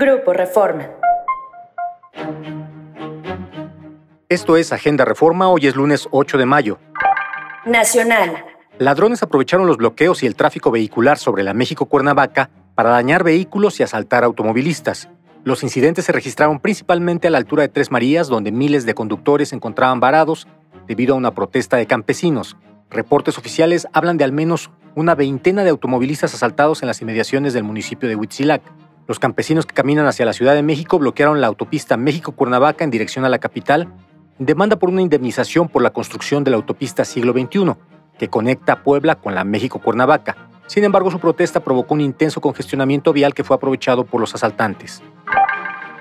Grupo Reforma. Esto es Agenda Reforma, hoy es lunes 8 de mayo. Nacional. Ladrones aprovecharon los bloqueos y el tráfico vehicular sobre la México-Cuernavaca para dañar vehículos y asaltar automovilistas. Los incidentes se registraron principalmente a la altura de Tres Marías, donde miles de conductores se encontraban varados debido a una protesta de campesinos. Reportes oficiales hablan de al menos una veintena de automovilistas asaltados en las inmediaciones del municipio de Huitzilac. Los campesinos que caminan hacia la Ciudad de México bloquearon la autopista México-Cuernavaca en dirección a la capital demanda por una indemnización por la construcción de la autopista siglo XXI, que conecta Puebla con la México-Cuernavaca. Sin embargo, su protesta provocó un intenso congestionamiento vial que fue aprovechado por los asaltantes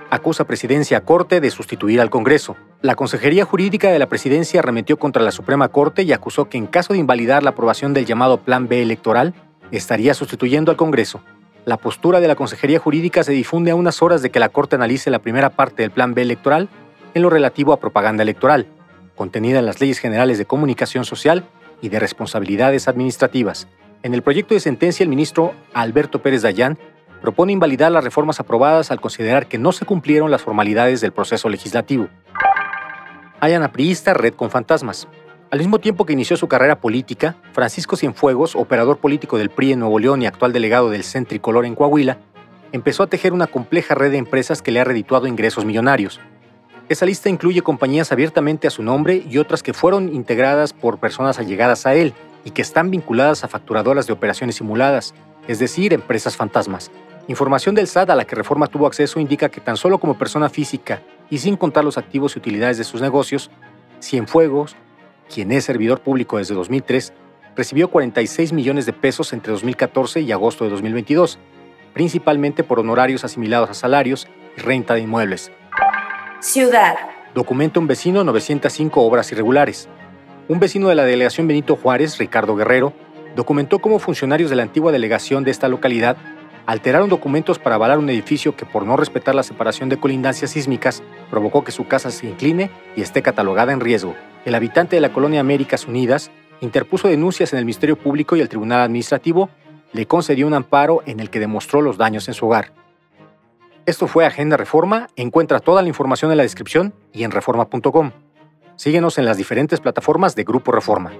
acusa Presidencia Corte de sustituir al Congreso. La Consejería Jurídica de la Presidencia arremetió contra la Suprema Corte y acusó que en caso de invalidar la aprobación del llamado Plan B electoral, estaría sustituyendo al Congreso. La postura de la Consejería Jurídica se difunde a unas horas de que la Corte analice la primera parte del Plan B electoral en lo relativo a propaganda electoral, contenida en las leyes generales de comunicación social y de responsabilidades administrativas. En el proyecto de sentencia, el ministro Alberto Pérez Dayán propone invalidar las reformas aprobadas al considerar que no se cumplieron las formalidades del proceso legislativo. Hayan apriista red con fantasmas. Al mismo tiempo que inició su carrera política, Francisco Cienfuegos, operador político del PRI en Nuevo León y actual delegado del Centricolor en Coahuila, empezó a tejer una compleja red de empresas que le ha redituado ingresos millonarios. Esa lista incluye compañías abiertamente a su nombre y otras que fueron integradas por personas allegadas a él y que están vinculadas a facturadoras de operaciones simuladas, es decir, empresas fantasmas. Información del SAT a la que Reforma tuvo acceso indica que tan solo como persona física y sin contar los activos y utilidades de sus negocios, Cienfuegos, quien es servidor público desde 2003, recibió 46 millones de pesos entre 2014 y agosto de 2022, principalmente por honorarios asimilados a salarios y renta de inmuebles. Ciudad. Documenta un vecino 905 obras irregulares. Un vecino de la delegación Benito Juárez, Ricardo Guerrero, documentó cómo funcionarios de la antigua delegación de esta localidad alteraron documentos para avalar un edificio que por no respetar la separación de colindancias sísmicas provocó que su casa se incline y esté catalogada en riesgo. El habitante de la colonia Américas Unidas interpuso denuncias en el Ministerio Público y el Tribunal Administrativo le concedió un amparo en el que demostró los daños en su hogar. Esto fue Agenda Reforma. Encuentra toda la información en la descripción y en reforma.com. Síguenos en las diferentes plataformas de Grupo Reforma.